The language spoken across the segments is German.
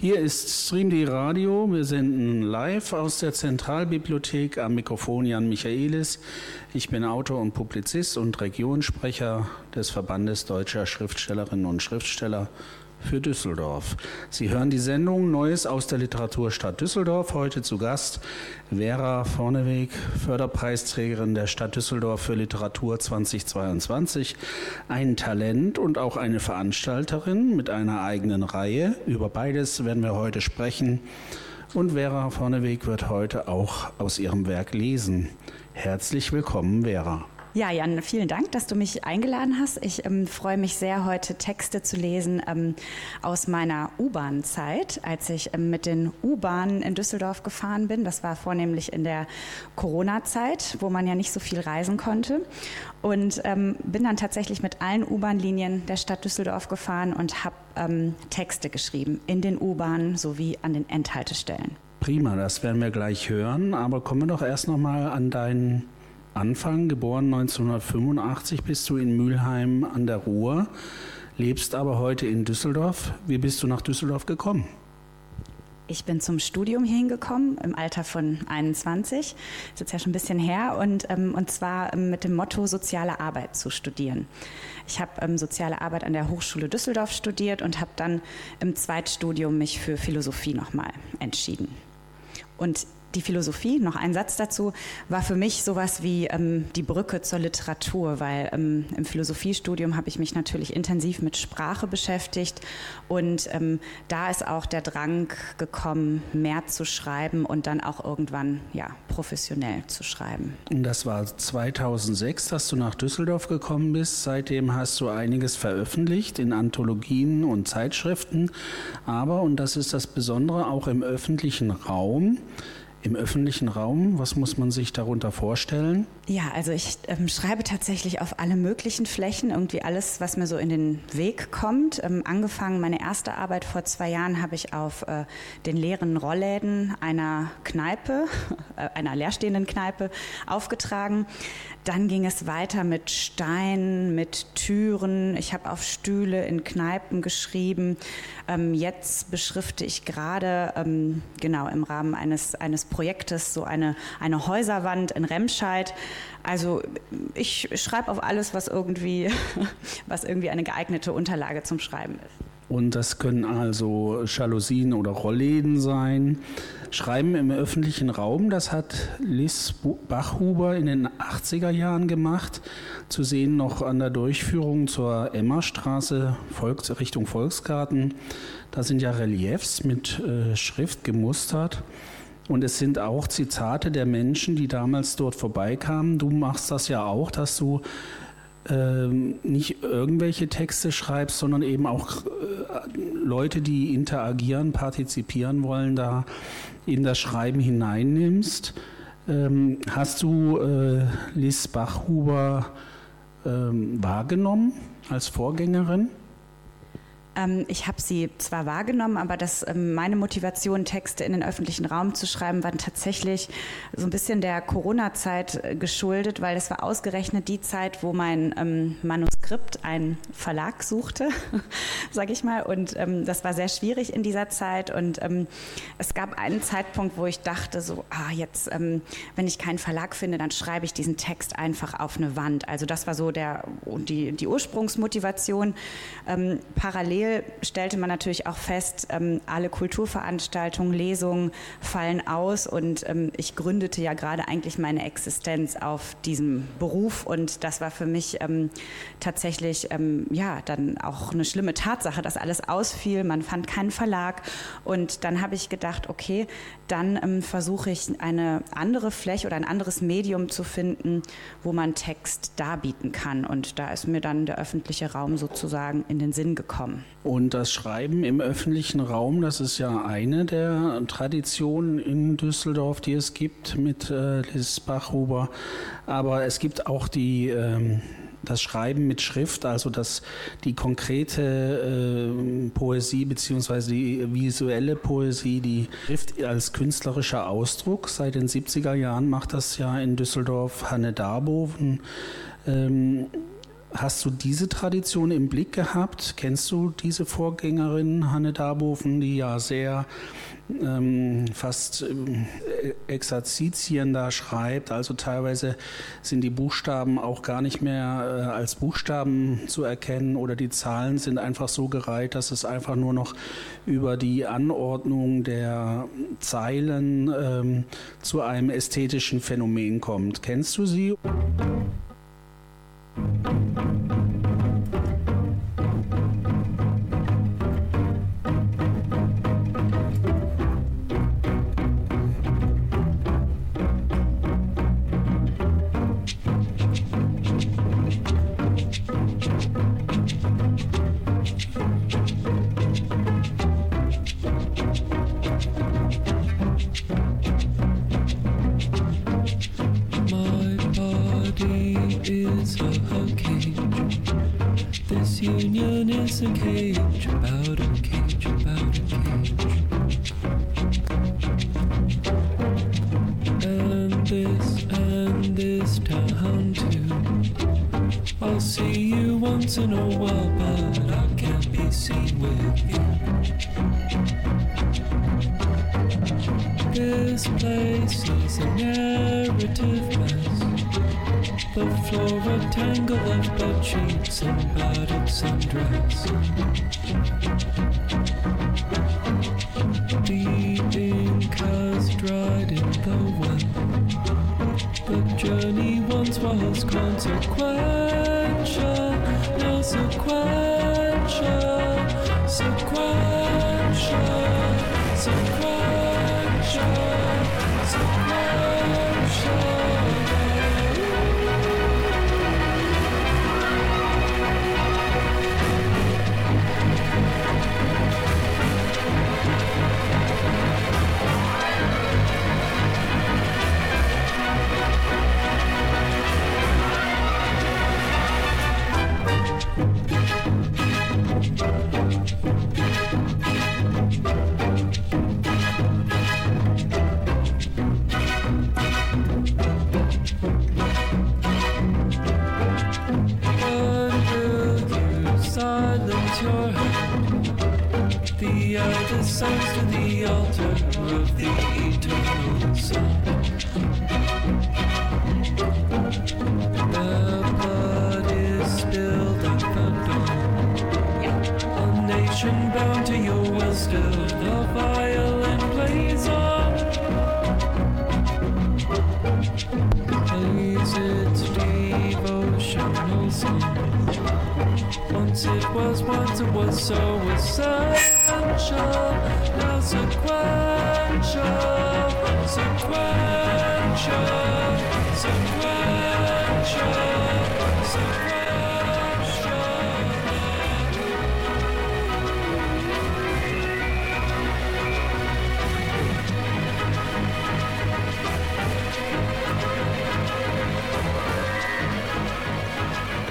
Hier ist StreamD Radio. Wir senden live aus der Zentralbibliothek am Mikrofon Jan Michaelis. Ich bin Autor und Publizist und Regionssprecher des Verbandes Deutscher Schriftstellerinnen und Schriftsteller für Düsseldorf. Sie hören die Sendung Neues aus der Literaturstadt Düsseldorf. Heute zu Gast Vera Vorneweg, Förderpreisträgerin der Stadt Düsseldorf für Literatur 2022. Ein Talent und auch eine Veranstalterin mit einer eigenen Reihe. Über beides werden wir heute sprechen. Und Vera Vorneweg wird heute auch aus ihrem Werk lesen. Herzlich willkommen, Vera. Ja, Jan, vielen Dank, dass du mich eingeladen hast. Ich ähm, freue mich sehr, heute Texte zu lesen ähm, aus meiner U-Bahn-Zeit, als ich ähm, mit den U-Bahnen in Düsseldorf gefahren bin. Das war vornehmlich in der Corona-Zeit, wo man ja nicht so viel reisen konnte. Und ähm, bin dann tatsächlich mit allen U-Bahn-Linien der Stadt Düsseldorf gefahren und habe ähm, Texte geschrieben in den U-Bahnen sowie an den Endhaltestellen. Prima, das werden wir gleich hören. Aber kommen wir doch erst noch mal an deinen Anfang, geboren 1985, bist du in Mülheim an der Ruhr, lebst aber heute in Düsseldorf. Wie bist du nach Düsseldorf gekommen? Ich bin zum Studium hier hingekommen im Alter von 21, das ist jetzt ja schon ein bisschen her, und, ähm, und zwar ähm, mit dem Motto, soziale Arbeit zu studieren. Ich habe ähm, soziale Arbeit an der Hochschule Düsseldorf studiert und habe dann im Zweitstudium mich für Philosophie nochmal entschieden. Und die Philosophie, noch ein Satz dazu, war für mich sowas wie ähm, die Brücke zur Literatur, weil ähm, im Philosophiestudium habe ich mich natürlich intensiv mit Sprache beschäftigt und ähm, da ist auch der Drang gekommen, mehr zu schreiben und dann auch irgendwann ja, professionell zu schreiben. Und das war 2006, dass du nach Düsseldorf gekommen bist. Seitdem hast du einiges veröffentlicht in Anthologien und Zeitschriften, aber, und das ist das Besondere, auch im öffentlichen Raum im öffentlichen Raum. Was muss man sich darunter vorstellen? Ja, also ich ähm, schreibe tatsächlich auf alle möglichen Flächen, irgendwie alles, was mir so in den Weg kommt. Ähm, angefangen, meine erste Arbeit vor zwei Jahren habe ich auf äh, den leeren Rollläden einer Kneipe, äh, einer leerstehenden Kneipe aufgetragen. Dann ging es weiter mit Steinen, mit Türen. Ich habe auf Stühle in Kneipen geschrieben. Ähm, jetzt beschrifte ich gerade, ähm, genau im Rahmen eines, eines Projektes, so eine, eine Häuserwand in Remscheid. Also ich schreibe auf alles, was irgendwie, was irgendwie eine geeignete Unterlage zum Schreiben ist. Und das können also Jalousien oder Rollläden sein. Schreiben im öffentlichen Raum, das hat Liz Bachhuber in den 80er Jahren gemacht. Zu sehen noch an der Durchführung zur Emmerstraße Volks, Richtung Volksgarten. Da sind ja Reliefs mit äh, Schrift gemustert. Und es sind auch Zitate der Menschen, die damals dort vorbeikamen. Du machst das ja auch, dass du ähm, nicht irgendwelche Texte schreibst, sondern eben auch äh, Leute, die interagieren, partizipieren wollen, da in das Schreiben hineinnimmst. Ähm, hast du äh, Liz Bachhuber ähm, wahrgenommen als Vorgängerin? Ähm, ich habe sie zwar wahrgenommen, aber das, ähm, meine Motivation, Texte in den öffentlichen Raum zu schreiben, war tatsächlich so ein bisschen der Corona-Zeit äh, geschuldet, weil es war ausgerechnet die Zeit, wo mein ähm, Manuskript einen Verlag suchte, sage ich mal. Und ähm, das war sehr schwierig in dieser Zeit. Und ähm, es gab einen Zeitpunkt, wo ich dachte, so, ah, jetzt, ähm, wenn ich keinen Verlag finde, dann schreibe ich diesen Text einfach auf eine Wand. Also das war so der, die, die Ursprungsmotivation. parallel parallel stellte man natürlich auch fest, ähm, alle Kulturveranstaltungen, Lesungen fallen aus und ähm, ich gründete ja gerade eigentlich meine Existenz auf diesem Beruf und das war für mich ähm, tatsächlich ähm, ja dann auch eine schlimme Tatsache, dass alles ausfiel. Man fand keinen Verlag und dann habe ich gedacht, okay, dann ähm, versuche ich eine andere Fläche oder ein anderes Medium zu finden, wo man Text darbieten kann und da ist mir dann der öffentliche Raum sozusagen in den Sinn gekommen. Und das Schreiben im öffentlichen Raum, das ist ja eine der Traditionen in Düsseldorf, die es gibt mit äh, Liz Bachhuber. Aber es gibt auch die, ähm, das Schreiben mit Schrift, also das, die konkrete äh, Poesie beziehungsweise die visuelle Poesie, die Schrift als künstlerischer Ausdruck. Seit den 70er Jahren macht das ja in Düsseldorf Hanne Darboven. Ähm, Hast du diese Tradition im Blick gehabt? Kennst du diese Vorgängerin, Hanne Darboven, die ja sehr ähm, fast ähm, Exerzitien da schreibt. Also teilweise sind die Buchstaben auch gar nicht mehr äh, als Buchstaben zu erkennen oder die Zahlen sind einfach so gereiht, dass es einfach nur noch über die Anordnung der Zeilen ähm, zu einem ästhetischen Phänomen kommt. Kennst du sie? places, a narrative mess. The floor a tangle of bed sheets and battered dress.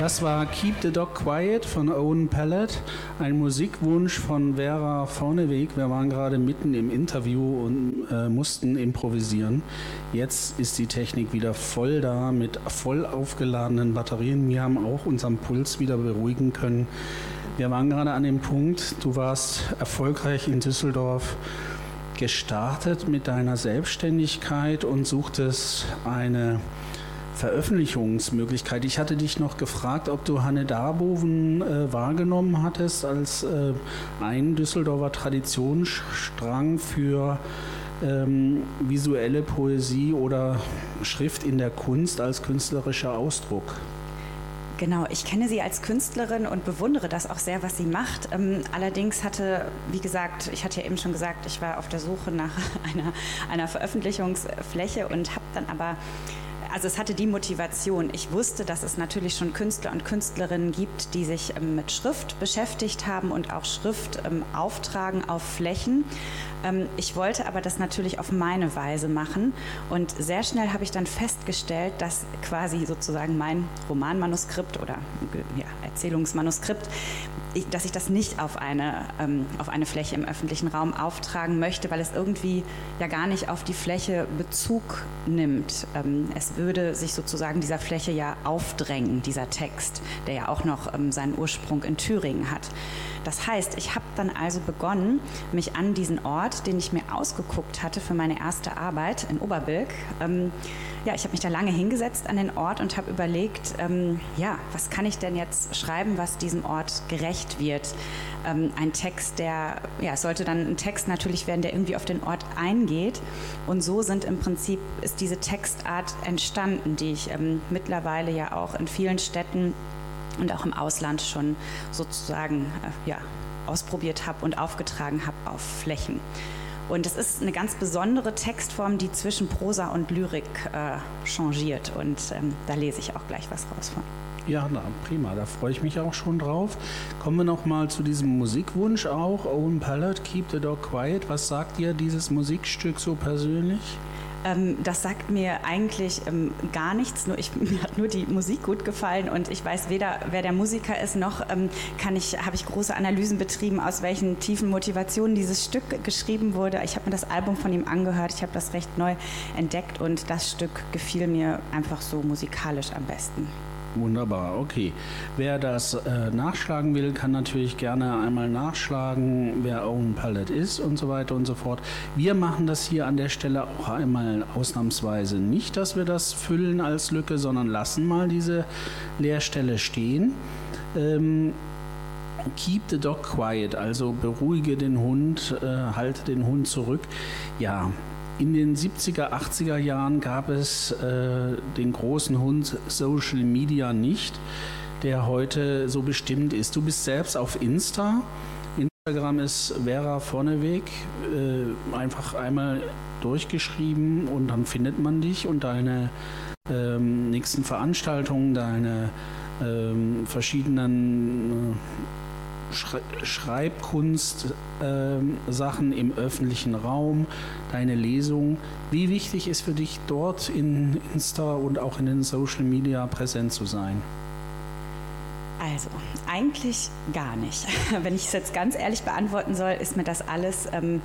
Das war Keep the Dog Quiet von Owen Pellet, ein Musikwunsch von Vera Vorneweg. Wir waren gerade mitten im Interview und äh, mussten improvisieren. Jetzt ist die Technik wieder voll da mit voll aufgeladenen Batterien. Wir haben auch unseren Puls wieder beruhigen können. Wir waren gerade an dem Punkt, du warst erfolgreich in Düsseldorf gestartet mit deiner Selbstständigkeit und suchtest eine Veröffentlichungsmöglichkeit. Ich hatte dich noch gefragt, ob du Hanne Darboven äh, wahrgenommen hattest als äh, ein Düsseldorfer Traditionsstrang für ähm, visuelle Poesie oder Schrift in der Kunst als künstlerischer Ausdruck. Genau, ich kenne sie als Künstlerin und bewundere das auch sehr, was sie macht. Ähm, allerdings hatte, wie gesagt, ich hatte ja eben schon gesagt, ich war auf der Suche nach einer, einer Veröffentlichungsfläche und habe dann aber also es hatte die Motivation. Ich wusste, dass es natürlich schon Künstler und Künstlerinnen gibt, die sich ähm, mit Schrift beschäftigt haben und auch Schrift ähm, auftragen auf Flächen. Ähm, ich wollte aber das natürlich auf meine Weise machen und sehr schnell habe ich dann festgestellt, dass quasi sozusagen mein Romanmanuskript oder ja, Erzählungsmanuskript, dass ich das nicht auf eine, ähm, auf eine Fläche im öffentlichen Raum auftragen möchte, weil es irgendwie ja gar nicht auf die Fläche Bezug nimmt. Ähm, es würde sich sozusagen dieser Fläche ja aufdrängen, dieser Text, der ja auch noch ähm, seinen Ursprung in Thüringen hat. Das heißt, ich habe dann also begonnen, mich an diesen Ort, den ich mir ausgeguckt hatte für meine erste Arbeit in Oberbilk, ähm, ja, ich habe mich da lange hingesetzt an den Ort und habe überlegt, ähm, ja, was kann ich denn jetzt schreiben, was diesem Ort gerecht wird? Ähm, ein Text, der, ja, es sollte dann ein Text natürlich werden, der irgendwie auf den Ort eingeht. Und so sind im Prinzip, ist diese Textart entstanden, die ich ähm, mittlerweile ja auch in vielen Städten und auch im Ausland schon sozusagen, äh, ja, ausprobiert habe und aufgetragen habe auf Flächen. Und es ist eine ganz besondere Textform, die zwischen Prosa und Lyrik äh, changiert. Und ähm, da lese ich auch gleich was raus von. Ja, na, prima, da freue ich mich auch schon drauf. Kommen wir noch mal zu diesem Musikwunsch auch. Owen Pallet, Keep the Dog Quiet. Was sagt dir dieses Musikstück so persönlich? Ähm, das sagt mir eigentlich ähm, gar nichts. Nur ich, mir hat nur die Musik gut gefallen und ich weiß weder, wer der Musiker ist, noch ähm, ich, habe ich große Analysen betrieben, aus welchen tiefen Motivationen dieses Stück geschrieben wurde. Ich habe mir das Album von ihm angehört, ich habe das recht neu entdeckt und das Stück gefiel mir einfach so musikalisch am besten. Wunderbar, okay. Wer das äh, nachschlagen will, kann natürlich gerne einmal nachschlagen, wer Owen Palette ist und so weiter und so fort. Wir machen das hier an der Stelle auch einmal ausnahmsweise nicht, dass wir das füllen als Lücke, sondern lassen mal diese Leerstelle stehen. Ähm, Keep the dog quiet, also beruhige den Hund, äh, halte den Hund zurück. Ja, in den 70er, 80er Jahren gab es äh, den großen Hund Social Media nicht, der heute so bestimmt ist. Du bist selbst auf Insta. Instagram ist Vera Vorneweg. Äh, einfach einmal durchgeschrieben und dann findet man dich und deine ähm, nächsten Veranstaltungen, deine ähm, verschiedenen äh, Schreibkunst, äh, Sachen im öffentlichen Raum, deine Lesung. Wie wichtig ist für dich dort in Insta und auch in den Social Media präsent zu sein? Also, eigentlich gar nicht. Wenn ich es jetzt ganz ehrlich beantworten soll, ist mir das alles ähm,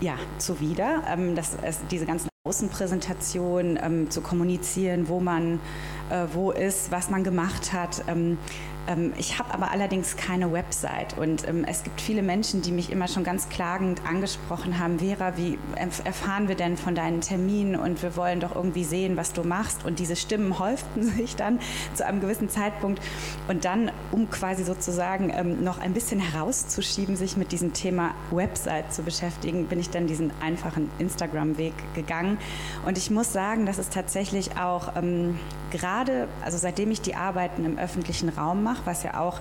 ja, zuwider. Ähm, das, es, diese ganzen Außenpräsentationen ähm, zu kommunizieren, wo man äh, wo ist, was man gemacht hat. Ähm, ähm, ich habe aber allerdings keine Website. Und ähm, es gibt viele Menschen, die mich immer schon ganz klagend angesprochen haben, Vera, wie erfahren wir denn von deinen Terminen? Und wir wollen doch irgendwie sehen, was du machst. Und diese Stimmen häuften sich dann zu einem gewissen Zeitpunkt. Und dann, um quasi sozusagen ähm, noch ein bisschen herauszuschieben, sich mit diesem Thema Website zu beschäftigen, bin ich dann diesen einfachen Instagram-Weg gegangen. Und ich muss sagen, dass es tatsächlich auch ähm, gerade, also seitdem ich die Arbeiten im öffentlichen Raum mache, mache, was ja auch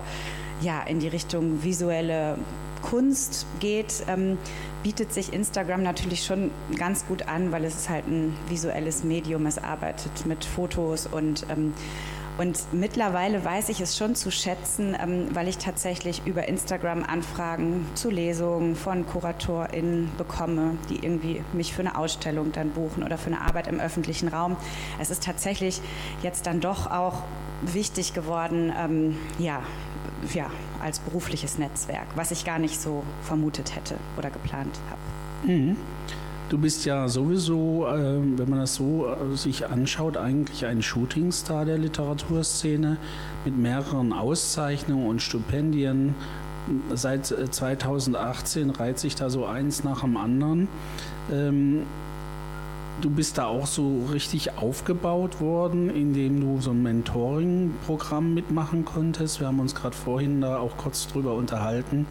ja, in die Richtung visuelle Kunst geht, ähm, bietet sich Instagram natürlich schon ganz gut an, weil es ist halt ein visuelles Medium, es arbeitet mit Fotos und ähm, und mittlerweile weiß ich es schon zu schätzen, ähm, weil ich tatsächlich über Instagram Anfragen zu Lesungen von KuratorInnen bekomme, die irgendwie mich für eine Ausstellung dann buchen oder für eine Arbeit im öffentlichen Raum. Es ist tatsächlich jetzt dann doch auch wichtig geworden, ähm, ja, ja, als berufliches Netzwerk, was ich gar nicht so vermutet hätte oder geplant habe. Mhm. Du bist ja sowieso, äh, wenn man das so äh, sich anschaut, eigentlich ein Shootingstar der Literaturszene mit mehreren Auszeichnungen und Stipendien. Seit 2018 äh, reiht sich da so eins nach dem anderen. Ähm, du bist da auch so richtig aufgebaut worden, indem du so ein Mentoring-Programm mitmachen konntest. Wir haben uns gerade vorhin da auch kurz drüber unterhalten.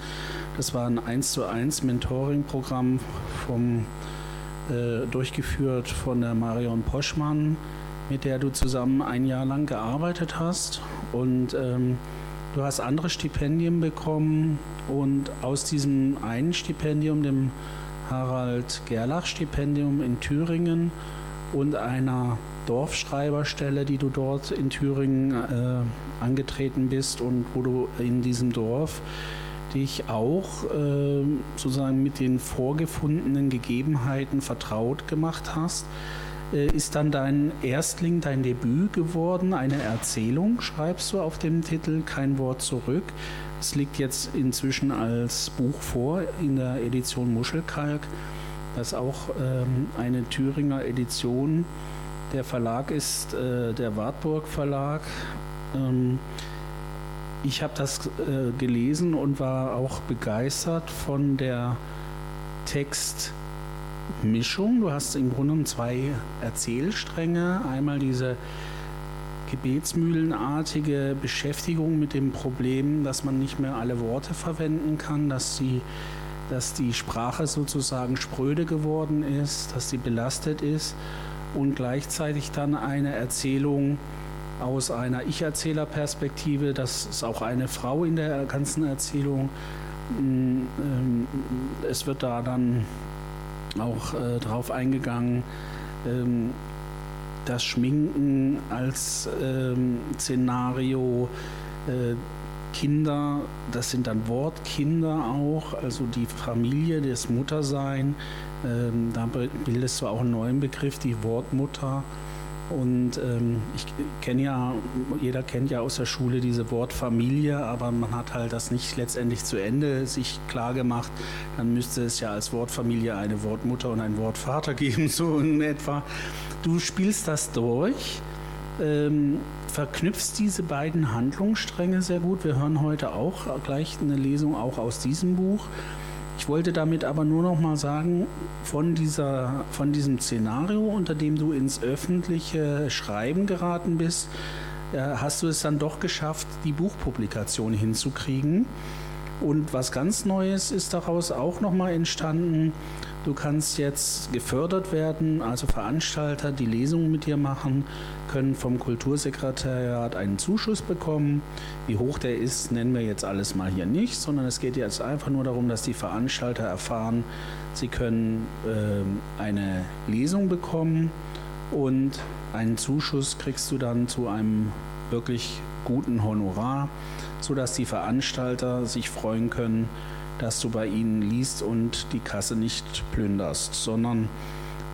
Das war ein 1 zu 1 Mentoring-Programm vom äh, durchgeführt von der Marion Poschmann, mit der du zusammen ein Jahr lang gearbeitet hast. Und ähm, du hast andere Stipendien bekommen und aus diesem einen Stipendium, dem Harald Gerlach Stipendium in Thüringen und einer Dorfschreiberstelle, die du dort in Thüringen äh, angetreten bist und wo du in diesem Dorf dich auch äh, sozusagen mit den vorgefundenen Gegebenheiten vertraut gemacht hast, äh, ist dann dein Erstling, dein Debüt geworden, eine Erzählung, schreibst du auf dem Titel Kein Wort zurück. Es liegt jetzt inzwischen als Buch vor in der Edition Muschelkalk. Das ist auch ähm, eine Thüringer Edition Der Verlag ist äh, der Wartburg Verlag. Ähm, ich habe das äh, gelesen und war auch begeistert von der Textmischung. Du hast im Grunde zwei Erzählstränge. Einmal diese gebetsmühlenartige Beschäftigung mit dem Problem, dass man nicht mehr alle Worte verwenden kann, dass die, dass die Sprache sozusagen spröde geworden ist, dass sie belastet ist und gleichzeitig dann eine Erzählung aus einer Ich-Erzähler-Perspektive, das ist auch eine Frau in der ganzen Erzählung. Mm, ähm, es wird da dann auch äh, drauf eingegangen, ähm, das Schminken als ähm, Szenario, äh, Kinder, das sind dann Wortkinder auch, also die Familie, das Muttersein. Ähm, da bildest du auch einen neuen Begriff, die Wortmutter. Und ähm, ich kenne ja, jeder kennt ja aus der Schule diese Wort Familie, aber man hat halt das nicht letztendlich zu Ende sich klar gemacht. Dann müsste es ja als Wortfamilie eine Wortmutter und ein Wortvater geben, so in etwa. Du spielst das durch, ähm, verknüpfst diese beiden Handlungsstränge sehr gut. Wir hören heute auch gleich eine Lesung auch aus diesem Buch. Wollte damit aber nur noch mal sagen, von, dieser, von diesem Szenario, unter dem du ins öffentliche Schreiben geraten bist, äh, hast du es dann doch geschafft, die Buchpublikation hinzukriegen. Und was ganz Neues ist daraus auch noch mal entstanden. Du kannst jetzt gefördert werden, also Veranstalter, die Lesungen mit dir machen, können vom Kultursekretariat einen Zuschuss bekommen. Wie hoch der ist, nennen wir jetzt alles mal hier nicht, sondern es geht jetzt einfach nur darum, dass die Veranstalter erfahren, sie können äh, eine Lesung bekommen und einen Zuschuss kriegst du dann zu einem wirklich guten Honorar, sodass die Veranstalter sich freuen können, dass du bei ihnen liest und die Kasse nicht plünderst, sondern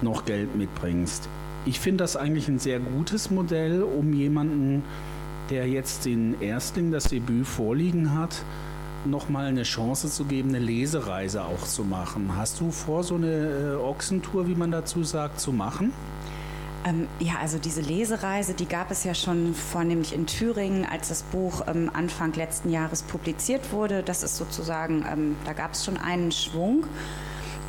noch Geld mitbringst. Ich finde das eigentlich ein sehr gutes Modell, um jemanden, der jetzt den Erstling, das Debüt vorliegen hat, nochmal eine Chance zu geben, eine Lesereise auch zu machen. Hast du vor, so eine äh, Ochsentour, wie man dazu sagt, zu machen? Ähm, ja, also diese Lesereise, die gab es ja schon vornehmlich in Thüringen, als das Buch ähm, Anfang letzten Jahres publiziert wurde. Das ist sozusagen, ähm, da gab es schon einen Schwung.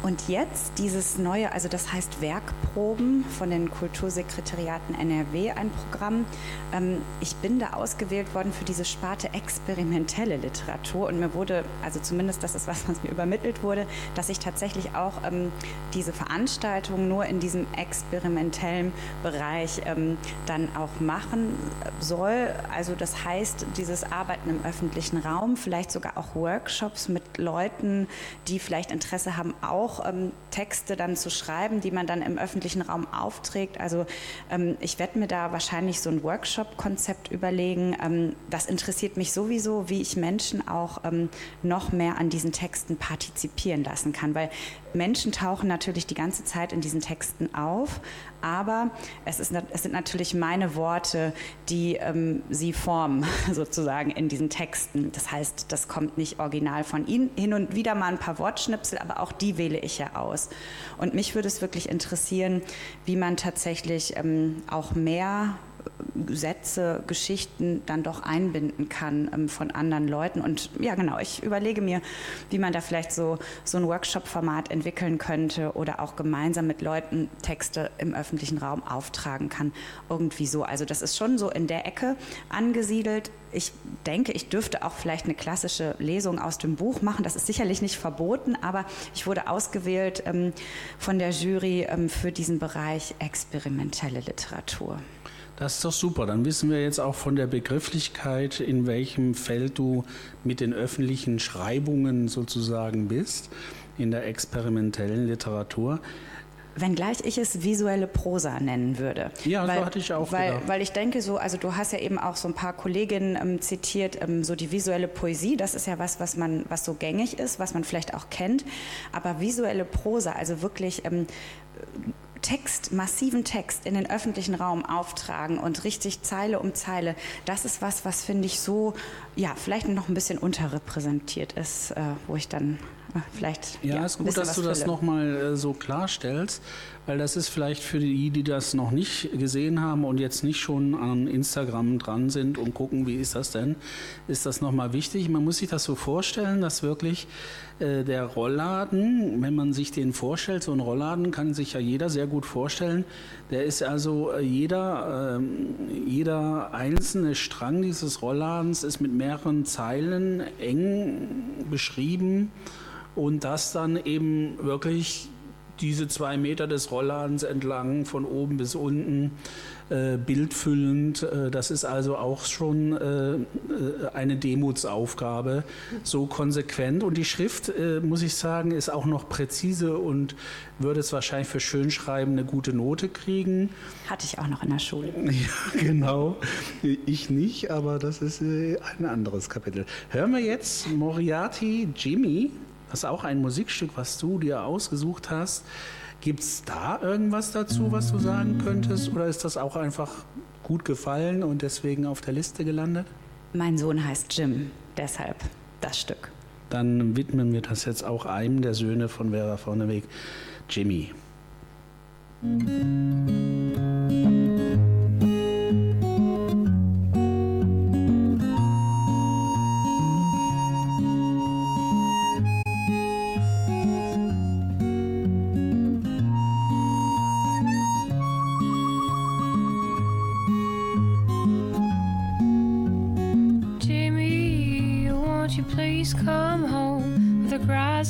Und jetzt dieses neue, also das heißt Werkproben von den Kultursekretariaten NRW, ein Programm. Ähm, ich bin da ausgewählt worden für diese Sparte experimentelle Literatur und mir wurde, also zumindest das ist was, was mir übermittelt wurde, dass ich tatsächlich auch ähm, diese Veranstaltung nur in diesem experimentellen Bereich ähm, dann auch machen soll. Also das heißt, dieses Arbeiten im öffentlichen Raum, vielleicht sogar auch Workshops mit Leuten, die vielleicht Interesse haben, auch ähm, Texte dann zu schreiben, die man dann im öffentlichen Raum aufträgt. Also ähm, ich werde mir da wahrscheinlich so ein Workshop-Konzept überlegen. Ähm, das interessiert mich sowieso, wie ich Menschen auch ähm, noch mehr an diesen Texten partizipieren lassen kann, weil Menschen tauchen natürlich die ganze Zeit in diesen Texten auf, aber es, ist, es sind natürlich meine Worte, die ähm, sie formen, sozusagen in diesen Texten. Das heißt, das kommt nicht original von ihnen. Hin und wieder mal ein paar Wortschnipsel, aber auch die wähle ich ja aus. Und mich würde es wirklich interessieren, wie man tatsächlich ähm, auch mehr Sätze, Geschichten dann doch einbinden kann ähm, von anderen Leuten. Und ja, genau, ich überlege mir, wie man da vielleicht so, so ein Workshop-Format entwickeln könnte oder auch gemeinsam mit Leuten Texte im öffentlichen Raum auftragen kann. Irgendwie so. Also das ist schon so in der Ecke angesiedelt. Ich denke, ich dürfte auch vielleicht eine klassische Lesung aus dem Buch machen. Das ist sicherlich nicht verboten, aber ich wurde ausgewählt ähm, von der Jury ähm, für diesen Bereich experimentelle Literatur. Das ist doch super. Dann wissen wir jetzt auch von der Begrifflichkeit, in welchem Feld du mit den öffentlichen Schreibungen sozusagen bist, in der experimentellen Literatur. Wenngleich ich es visuelle Prosa nennen würde. Ja, weil, so hatte ich auch weil, gedacht. Weil ich denke so, also du hast ja eben auch so ein paar Kolleginnen ähm, zitiert, ähm, so die visuelle Poesie, das ist ja was, was man, was so gängig ist, was man vielleicht auch kennt. Aber visuelle Prosa, also wirklich ähm, Text, massiven Text in den öffentlichen Raum auftragen und richtig Zeile um Zeile, das ist was, was finde ich so, ja, vielleicht noch ein bisschen unterrepräsentiert ist, äh, wo ich dann vielleicht. Ja, ja ist gut, dass du das nochmal äh, so klarstellst, weil das ist vielleicht für die, die das noch nicht gesehen haben und jetzt nicht schon an Instagram dran sind und gucken, wie ist das denn, ist das nochmal wichtig. Man muss sich das so vorstellen, dass wirklich äh, der Rollladen, wenn man sich den vorstellt, so ein Rollladen kann sich ja jeder sehr gut vorstellen, der ist also äh, jeder, äh, jeder einzelne Strang dieses Rollladens ist mit mehreren Zeilen eng beschrieben und das dann eben wirklich diese zwei Meter des Rollladens entlang von oben bis unten äh, bildfüllend. Äh, das ist also auch schon äh, äh, eine Demutsaufgabe, so konsequent. Und die Schrift, äh, muss ich sagen, ist auch noch präzise und würde es wahrscheinlich für Schönschreiben eine gute Note kriegen. Hatte ich auch noch in der Schule. Ja, genau. Ich nicht, aber das ist äh, ein anderes Kapitel. Hören wir jetzt Moriarty Jimmy. Das ist auch ein Musikstück, was du dir ausgesucht hast. Gibt es da irgendwas dazu, was du sagen könntest? Oder ist das auch einfach gut gefallen und deswegen auf der Liste gelandet? Mein Sohn heißt Jim, deshalb das Stück. Dann widmen wir das jetzt auch einem der Söhne von Vera Vorneweg, Jimmy. Musik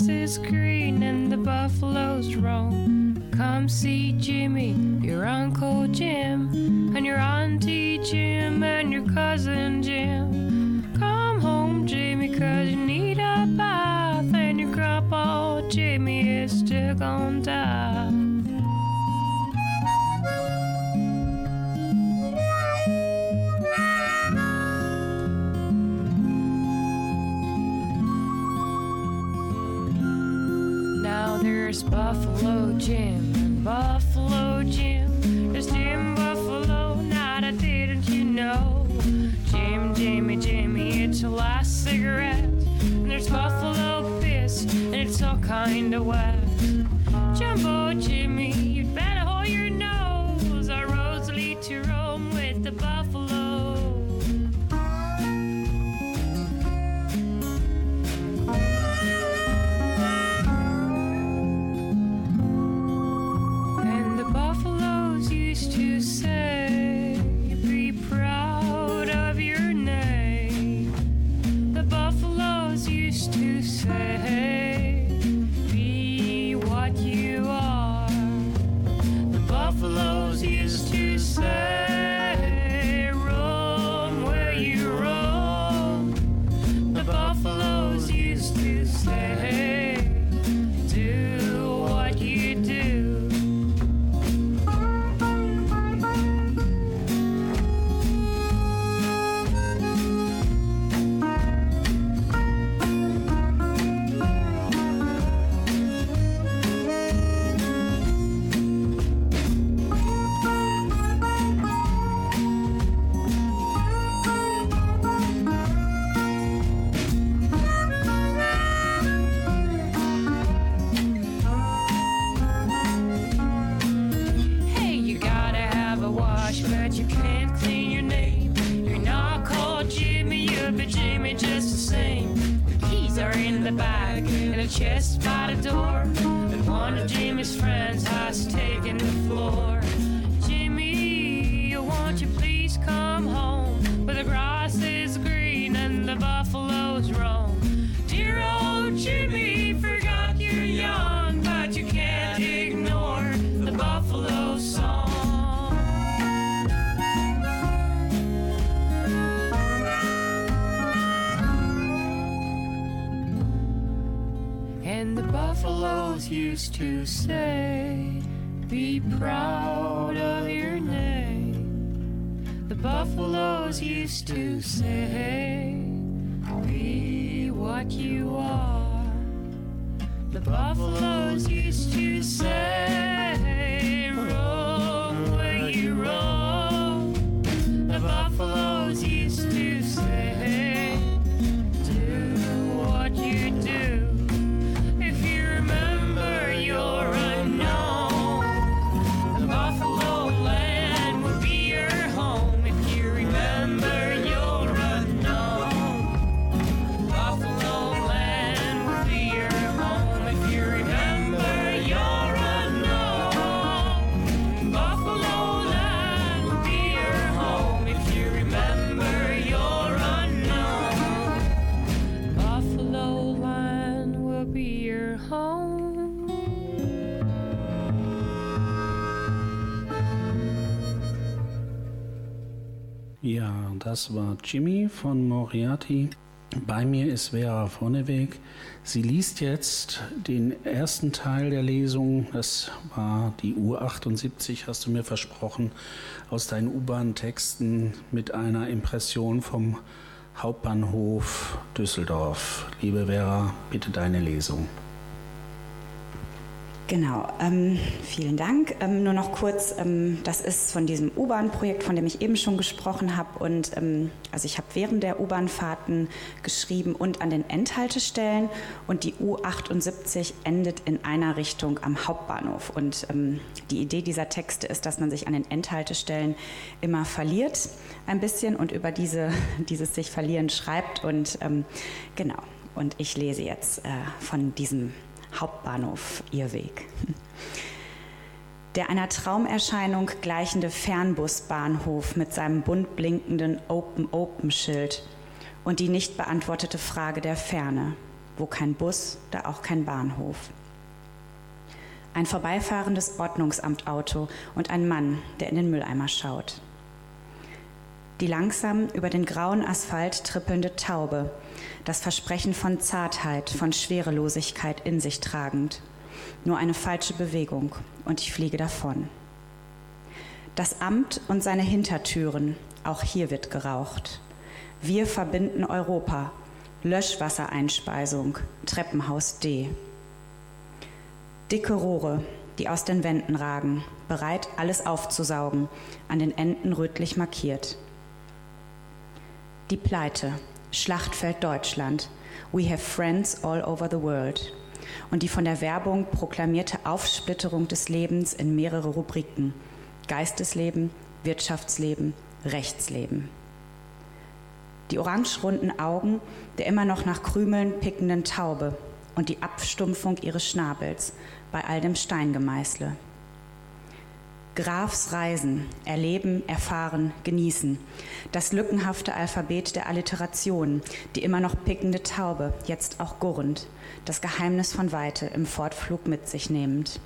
is green and the buffaloes roam. Come see Jimmy, your Uncle Jim, and your Auntie Jim, and your cousin Jim. Come home, Jimmy, cause you need a bath, and your grandpa Jimmy is still gonna die. Jim and Buffalo Jim. There's Jim Buffalo, not a didn't you know? Jim, Jimmy, Jimmy, it's your last cigarette. And there's Buffalo Piss, and it's all kind of wet. Das war Jimmy von Moriarty. Bei mir ist Vera Vorneweg. Sie liest jetzt den ersten Teil der Lesung. Das war die U78, hast du mir versprochen, aus deinen U-Bahn-Texten mit einer Impression vom Hauptbahnhof Düsseldorf. Liebe Vera, bitte deine Lesung. Genau, ähm, vielen Dank. Ähm, nur noch kurz, ähm, das ist von diesem U-Bahn-Projekt, von dem ich eben schon gesprochen habe. Und ähm, also ich habe während der U-Bahn-Fahrten geschrieben und an den Endhaltestellen. Und die U78 endet in einer Richtung am Hauptbahnhof. Und ähm, die Idee dieser Texte ist, dass man sich an den Endhaltestellen immer verliert ein bisschen und über diese, dieses sich verlieren schreibt. Und ähm, genau, und ich lese jetzt äh, von diesem Hauptbahnhof ihr Weg. Der einer Traumerscheinung gleichende Fernbusbahnhof mit seinem bunt blinkenden Open-Open-Schild und die nicht beantwortete Frage der Ferne. Wo kein Bus, da auch kein Bahnhof. Ein vorbeifahrendes Ordnungsamtauto und ein Mann, der in den Mülleimer schaut. Die langsam über den grauen Asphalt trippelnde Taube, das Versprechen von Zartheit, von Schwerelosigkeit in sich tragend. Nur eine falsche Bewegung und ich fliege davon. Das Amt und seine Hintertüren, auch hier wird geraucht. Wir verbinden Europa, Löschwassereinspeisung, Treppenhaus D. Dicke Rohre, die aus den Wänden ragen, bereit, alles aufzusaugen, an den Enden rötlich markiert. Die Pleite, Schlachtfeld Deutschland. We have friends all over the world. Und die von der Werbung proklamierte Aufsplitterung des Lebens in mehrere Rubriken. Geistesleben, Wirtschaftsleben, Rechtsleben. Die orangerunden Augen der immer noch nach Krümeln pickenden Taube und die Abstumpfung ihres Schnabels bei all dem Steingemeißle. Grafs Reisen, Erleben, Erfahren, Genießen. Das lückenhafte Alphabet der Alliteration, die immer noch pickende Taube, jetzt auch gurrend. Das Geheimnis von Weite im Fortflug mit sich nehmend.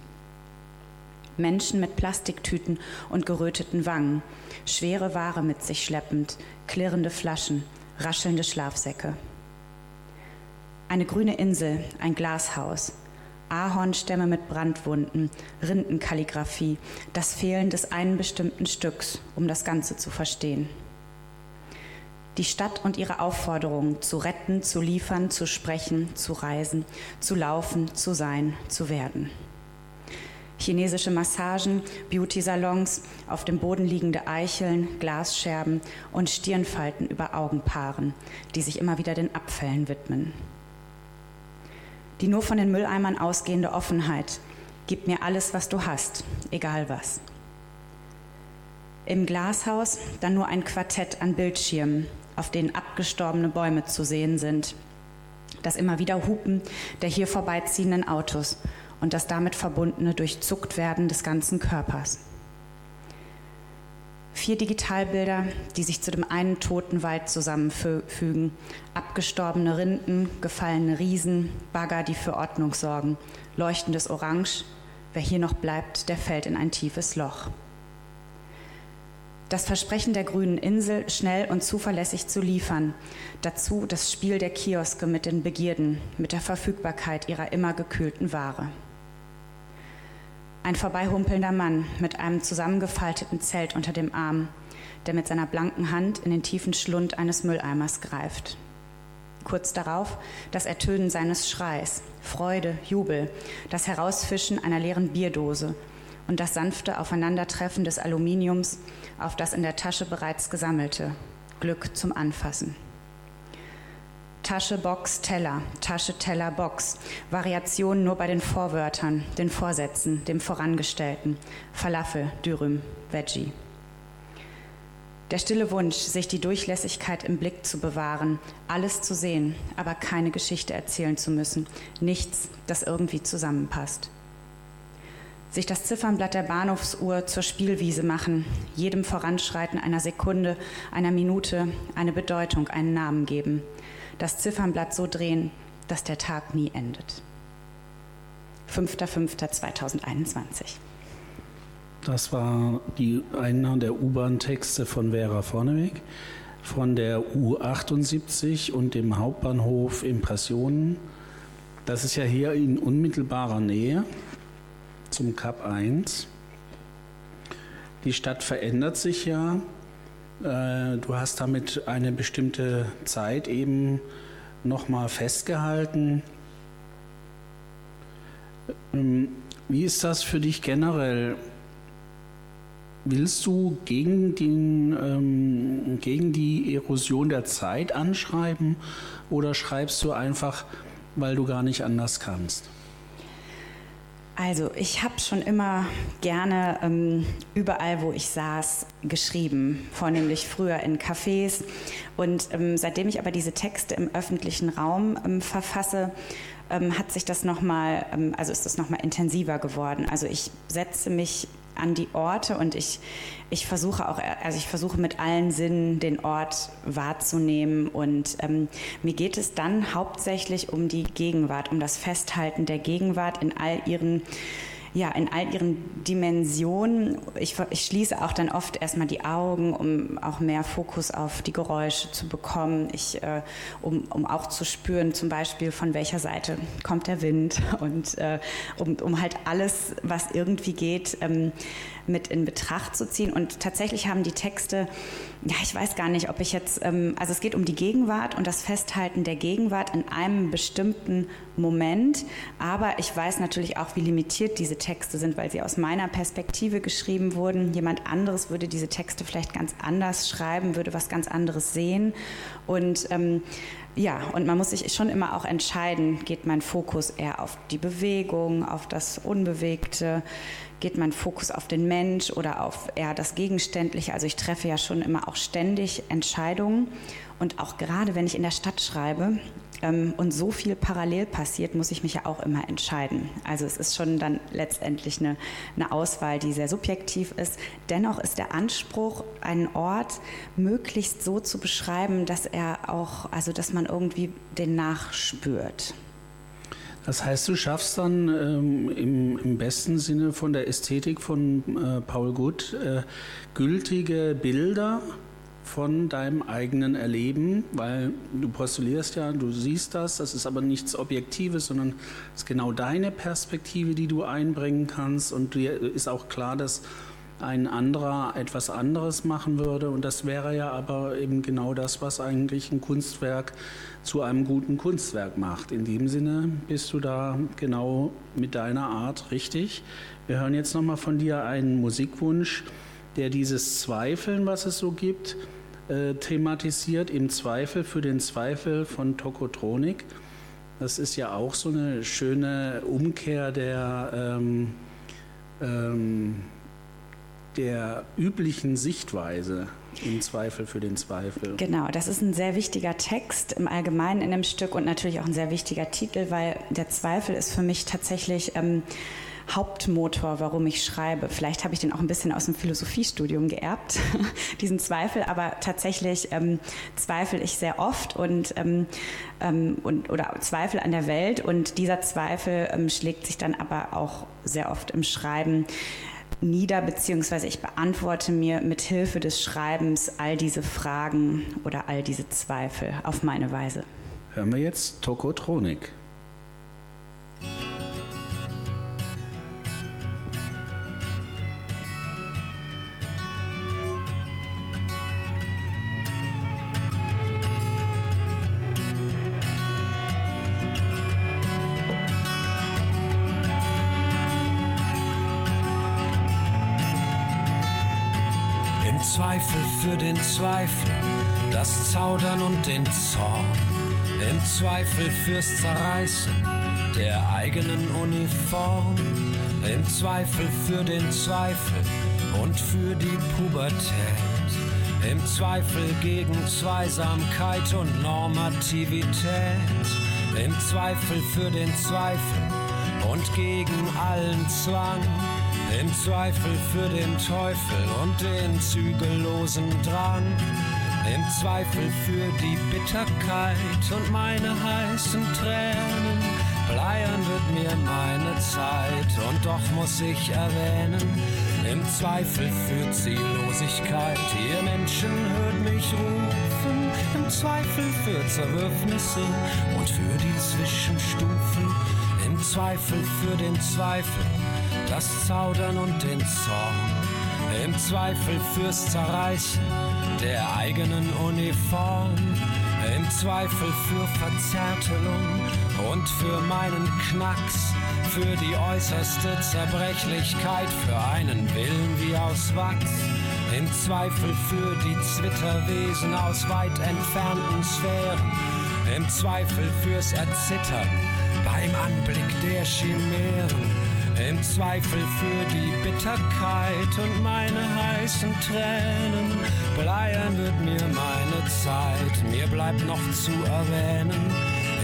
Menschen mit Plastiktüten und geröteten Wangen, schwere Ware mit sich schleppend, klirrende Flaschen, raschelnde Schlafsäcke. Eine grüne Insel, ein Glashaus, Ahornstämme mit Brandwunden, Rindenkalligraphie, das Fehlen des einen bestimmten Stücks, um das Ganze zu verstehen. Die Stadt und ihre Aufforderungen zu retten, zu liefern, zu sprechen, zu reisen, zu laufen, zu sein, zu werden. Chinesische Massagen, Beauty-Salons, auf dem Boden liegende Eicheln, Glasscherben und Stirnfalten über Augenpaaren, die sich immer wieder den Abfällen widmen die nur von den Mülleimern ausgehende Offenheit. Gib mir alles, was du hast, egal was. Im Glashaus dann nur ein Quartett an Bildschirmen, auf denen abgestorbene Bäume zu sehen sind. Das immer wieder Hupen der hier vorbeiziehenden Autos und das damit verbundene Durchzucktwerden des ganzen Körpers. Vier Digitalbilder, die sich zu dem einen toten Wald zusammenfügen. Abgestorbene Rinden, gefallene Riesen, Bagger, die für Ordnung sorgen. Leuchtendes Orange. Wer hier noch bleibt, der fällt in ein tiefes Loch. Das Versprechen der grünen Insel, schnell und zuverlässig zu liefern. Dazu das Spiel der Kioske mit den Begierden, mit der Verfügbarkeit ihrer immer gekühlten Ware. Ein vorbeihumpelnder Mann mit einem zusammengefalteten Zelt unter dem Arm, der mit seiner blanken Hand in den tiefen Schlund eines Mülleimers greift. Kurz darauf das Ertönen seines Schreis, Freude, Jubel, das Herausfischen einer leeren Bierdose und das sanfte Aufeinandertreffen des Aluminiums auf das in der Tasche bereits gesammelte. Glück zum Anfassen. Tasche, Box, Teller, Tasche, Teller, Box. Variationen nur bei den Vorwörtern, den Vorsätzen, dem Vorangestellten. Falafel, Dürüm, Veggie. Der stille Wunsch, sich die Durchlässigkeit im Blick zu bewahren, alles zu sehen, aber keine Geschichte erzählen zu müssen, nichts, das irgendwie zusammenpasst. Sich das Ziffernblatt der Bahnhofsuhr zur Spielwiese machen, jedem Voranschreiten einer Sekunde, einer Minute eine Bedeutung, einen Namen geben – das Ziffernblatt so drehen, dass der Tag nie endet. 5.5.2021. Das war die, einer der U-Bahn-Texte von Vera Vorneweg von der U78 und dem Hauptbahnhof Impressionen. Das ist ja hier in unmittelbarer Nähe zum Kap 1. Die Stadt verändert sich ja. Äh, du hast damit eine bestimmte Zeit eben nochmal festgehalten. Ähm, wie ist das für dich generell? Willst du gegen, den, ähm, gegen die Erosion der Zeit anschreiben oder schreibst du einfach, weil du gar nicht anders kannst? Also ich habe schon immer gerne ähm, überall, wo ich saß, geschrieben, vornehmlich früher in Cafés. Und ähm, seitdem ich aber diese Texte im öffentlichen Raum ähm, verfasse, ähm, hat sich das nochmal, ähm, also ist das nochmal intensiver geworden. Also ich setze mich an die Orte und ich, ich versuche auch, also ich versuche mit allen Sinnen den Ort wahrzunehmen und ähm, mir geht es dann hauptsächlich um die Gegenwart, um das Festhalten der Gegenwart in all ihren ja, in all ihren Dimensionen. Ich, ich schließe auch dann oft erstmal die Augen, um auch mehr Fokus auf die Geräusche zu bekommen, ich, äh, um, um auch zu spüren, zum Beispiel von welcher Seite kommt der Wind und äh, um, um halt alles, was irgendwie geht, ähm, mit in Betracht zu ziehen. Und tatsächlich haben die Texte, ja, ich weiß gar nicht, ob ich jetzt, ähm, also es geht um die Gegenwart und das Festhalten der Gegenwart in einem bestimmten Moment. Aber ich weiß natürlich auch, wie limitiert diese Texte sind, weil sie aus meiner Perspektive geschrieben wurden. Jemand anderes würde diese Texte vielleicht ganz anders schreiben, würde was ganz anderes sehen. Und ähm, ja, und man muss sich schon immer auch entscheiden, geht mein Fokus eher auf die Bewegung, auf das Unbewegte, geht mein Fokus auf den Mensch oder auf eher das Gegenständliche. Also ich treffe ja schon immer auch ständig Entscheidungen. Und auch gerade wenn ich in der Stadt schreibe ähm, und so viel parallel passiert, muss ich mich ja auch immer entscheiden. Also es ist schon dann letztendlich eine, eine Auswahl, die sehr subjektiv ist. Dennoch ist der Anspruch, einen Ort möglichst so zu beschreiben, dass er auch, also dass man irgendwie den nachspürt. Das heißt, du schaffst dann ähm, im, im, besten Sinne von der Ästhetik von äh, Paul Gutt äh, gültige Bilder von deinem eigenen Erleben, weil du postulierst ja, du siehst das, das ist aber nichts Objektives, sondern es ist genau deine Perspektive, die du einbringen kannst und dir ist auch klar, dass ein anderer etwas anderes machen würde und das wäre ja aber eben genau das, was eigentlich ein Kunstwerk zu einem guten Kunstwerk macht. In dem Sinne bist du da genau mit deiner Art richtig. Wir hören jetzt nochmal von dir einen Musikwunsch, der dieses Zweifeln, was es so gibt, äh, thematisiert. Im Zweifel für den Zweifel von Tokotronik. Das ist ja auch so eine schöne Umkehr der, ähm, ähm, der üblichen Sichtweise im Zweifel für den Zweifel. Genau, das ist ein sehr wichtiger Text im Allgemeinen in dem Stück und natürlich auch ein sehr wichtiger Titel, weil der Zweifel ist für mich tatsächlich ähm, Hauptmotor, warum ich schreibe. Vielleicht habe ich den auch ein bisschen aus dem Philosophiestudium geerbt, diesen Zweifel, aber tatsächlich ähm, zweifle ich sehr oft und, ähm, ähm, und oder zweifle an der Welt und dieser Zweifel ähm, schlägt sich dann aber auch sehr oft im Schreiben nieder, beziehungsweise ich beantworte mir mit Hilfe des Schreibens all diese Fragen oder all diese Zweifel auf meine Weise. Hören wir jetzt Tokotronik. Den Zweifel, das Zaudern und den Zorn. Im Zweifel fürs Zerreißen der eigenen Uniform. Im Zweifel für den Zweifel und für die Pubertät. Im Zweifel gegen Zweisamkeit und Normativität. Im Zweifel für den Zweifel und gegen allen Zwang im Zweifel für den Teufel und den zügellosen Drang. Im Zweifel für die Bitterkeit und meine heißen Tränen. Bleiern wird mir meine Zeit und doch muss ich erwähnen, im Zweifel führt Ziellosigkeit. Ihr Menschen hört mich rufen, im Zweifel für Zerwürfnisse und für die Zwischenstufen, im Zweifel für den Zweifel, das Zaudern und den Zorn, im Zweifel fürs Zerreißen der eigenen Uniform, im Zweifel für Verzärtelung und für meinen Knacks, für die äußerste Zerbrechlichkeit, für einen Willen wie aus Wachs, im Zweifel für die Zwitterwesen aus weit entfernten Sphären, im Zweifel fürs Erzittern beim Anblick der Chimären, im Zweifel für die Bitterkeit und meine heißen Tränen. Bleiern wird mir meine Zeit, mir bleibt noch zu erwähnen.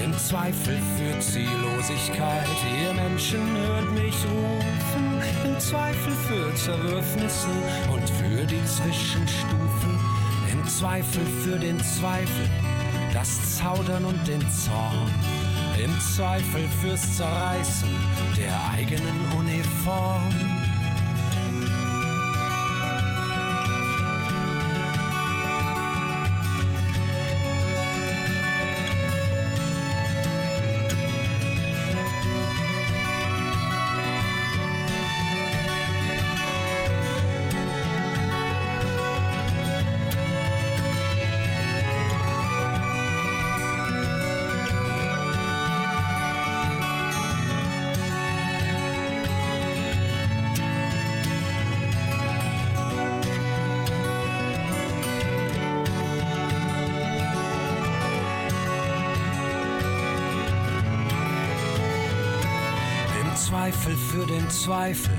Im Zweifel für Ziellosigkeit, ihr Menschen hört mich rufen. Im Zweifel für Zerwürfnisse und für die Zwischenstufen. Im Zweifel für den Zweifel, das Zaudern und den Zorn im Zweifel fürs Zerreißen der eigenen Uniform. Für den Zweifel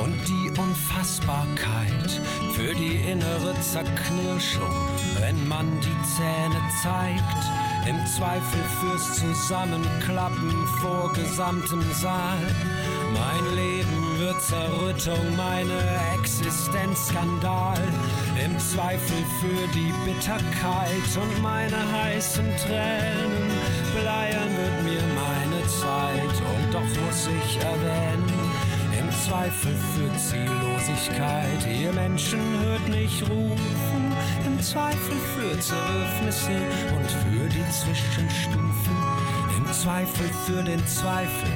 und die Unfassbarkeit, für die innere Zerknirschung, wenn man die Zähne zeigt, im Zweifel fürs Zusammenklappen vor gesamtem Saal. Mein Leben wird Zerrüttung, meine Existenz Skandal, im Zweifel für die Bitterkeit und meine heißen Tränen, bleiern wird mir und doch muss ich erwähnen, im Zweifel für Ziellosigkeit, ihr Menschen hört mich rufen, im Zweifel für Zerwürfnisse und für die Zwischenstufen, im Zweifel für den Zweifel,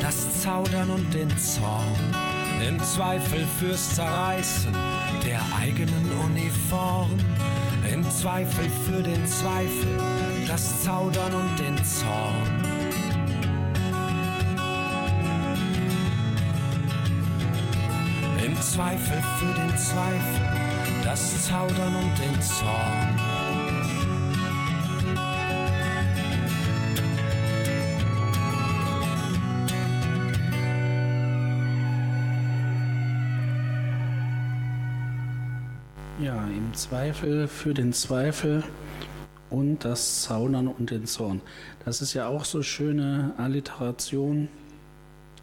das Zaudern und den Zorn, im Zweifel fürs Zerreißen der eigenen Uniform, im Zweifel für den Zweifel, das Zaudern und den Zorn. Zweifel für den Zweifel, das Zaudern und den Zorn. Ja, im Zweifel für den Zweifel und das Zaudern und den Zorn. Das ist ja auch so schöne Alliteration.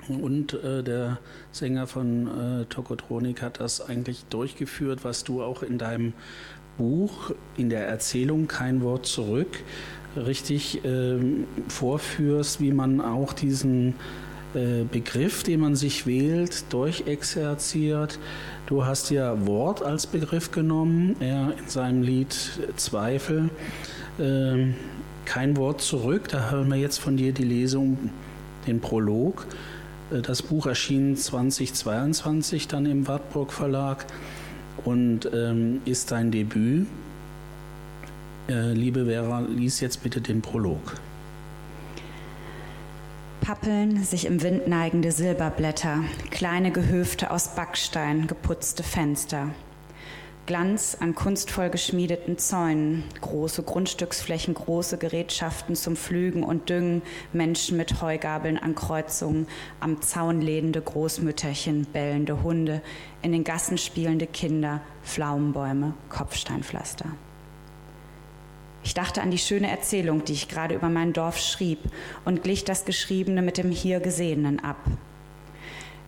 Und äh, der Sänger von äh, Tokotronik hat das eigentlich durchgeführt, was du auch in deinem Buch, in der Erzählung Kein Wort zurück, richtig äh, vorführst, wie man auch diesen äh, Begriff, den man sich wählt, durchexerziert. Du hast ja Wort als Begriff genommen, er in seinem Lied Zweifel. Ähm, kein Wort zurück, da hören wir jetzt von dir die Lesung, den Prolog. Äh, das Buch erschien 2022 dann im Wartburg Verlag und ähm, ist dein Debüt. Äh, liebe Vera, lies jetzt bitte den Prolog. Pappeln sich im Wind neigende Silberblätter, kleine Gehöfte aus Backstein, geputzte Fenster. Glanz an kunstvoll geschmiedeten Zäunen, große Grundstücksflächen, große Gerätschaften zum Pflügen und Düngen, Menschen mit Heugabeln an Kreuzungen, am Zaun lehnende Großmütterchen, bellende Hunde, in den Gassen spielende Kinder, Pflaumenbäume, Kopfsteinpflaster. Ich dachte an die schöne Erzählung, die ich gerade über mein Dorf schrieb und glich das Geschriebene mit dem hier Gesehenen ab.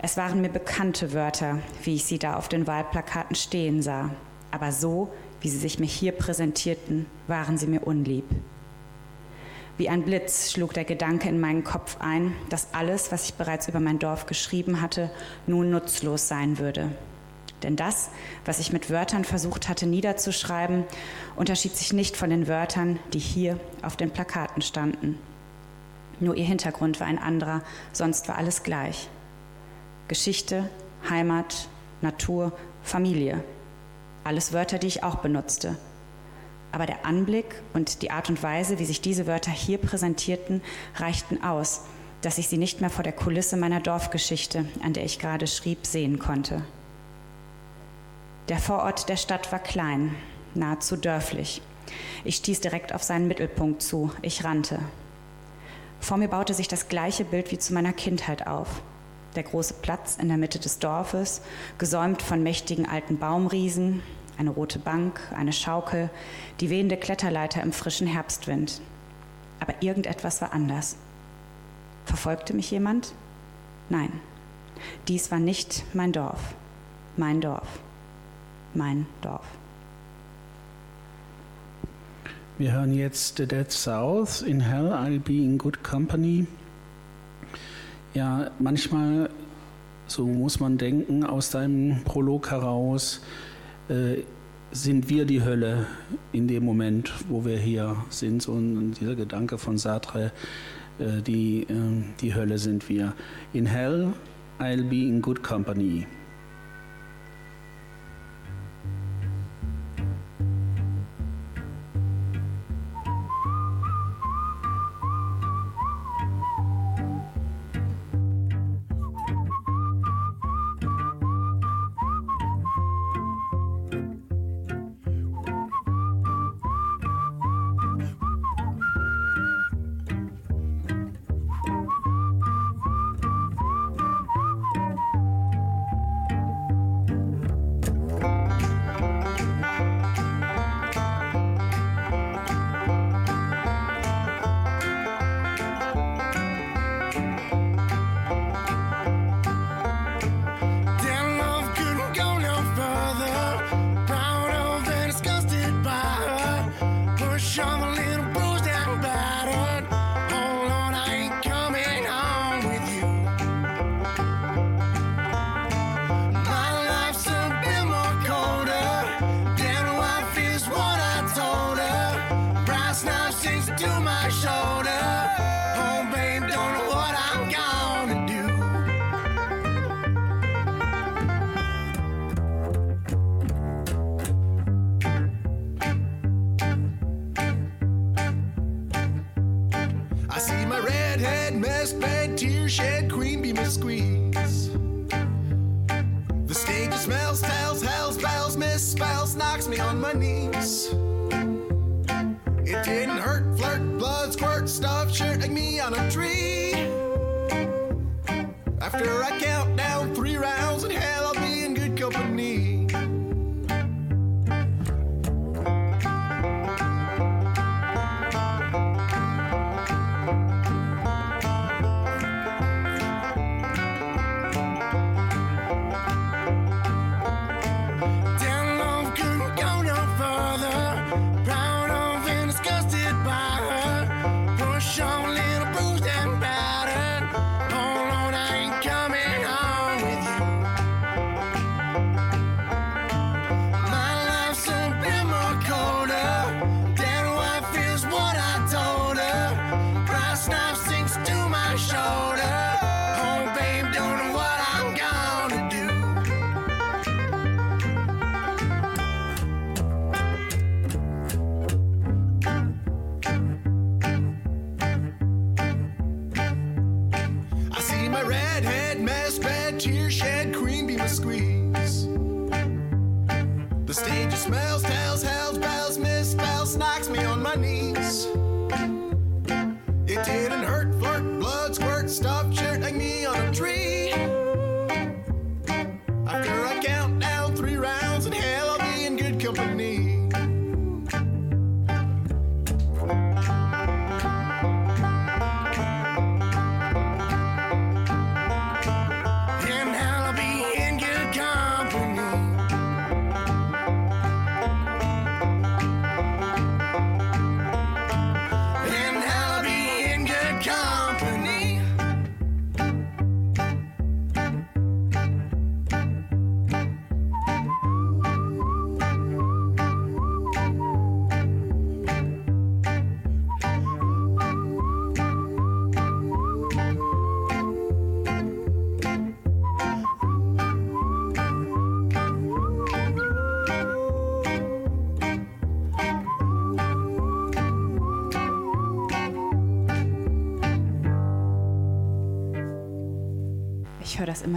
Es waren mir bekannte Wörter, wie ich sie da auf den Wahlplakaten stehen sah, aber so, wie sie sich mir hier präsentierten, waren sie mir unlieb. Wie ein Blitz schlug der Gedanke in meinen Kopf ein, dass alles, was ich bereits über mein Dorf geschrieben hatte, nun nutzlos sein würde. Denn das, was ich mit Wörtern versucht hatte niederzuschreiben, unterschied sich nicht von den Wörtern, die hier auf den Plakaten standen. Nur ihr Hintergrund war ein anderer, sonst war alles gleich. Geschichte, Heimat, Natur, Familie. Alles Wörter, die ich auch benutzte. Aber der Anblick und die Art und Weise, wie sich diese Wörter hier präsentierten, reichten aus, dass ich sie nicht mehr vor der Kulisse meiner Dorfgeschichte, an der ich gerade schrieb, sehen konnte. Der Vorort der Stadt war klein, nahezu dörflich. Ich stieß direkt auf seinen Mittelpunkt zu. Ich rannte. Vor mir baute sich das gleiche Bild wie zu meiner Kindheit auf. Der große Platz in der Mitte des Dorfes, gesäumt von mächtigen alten Baumriesen, eine rote Bank, eine Schaukel, die wehende Kletterleiter im frischen Herbstwind. Aber irgendetwas war anders. Verfolgte mich jemand? Nein, dies war nicht mein Dorf. Mein Dorf. Mein Dorf. Wir hören jetzt The Dead South. In Hell I'll Be in Good Company. Ja, manchmal, so muss man denken, aus deinem Prolog heraus, äh, sind wir die Hölle in dem Moment, wo wir hier sind. So dieser Gedanke von Sartre, äh, die, äh, die Hölle sind wir. In Hell I'll be in good company.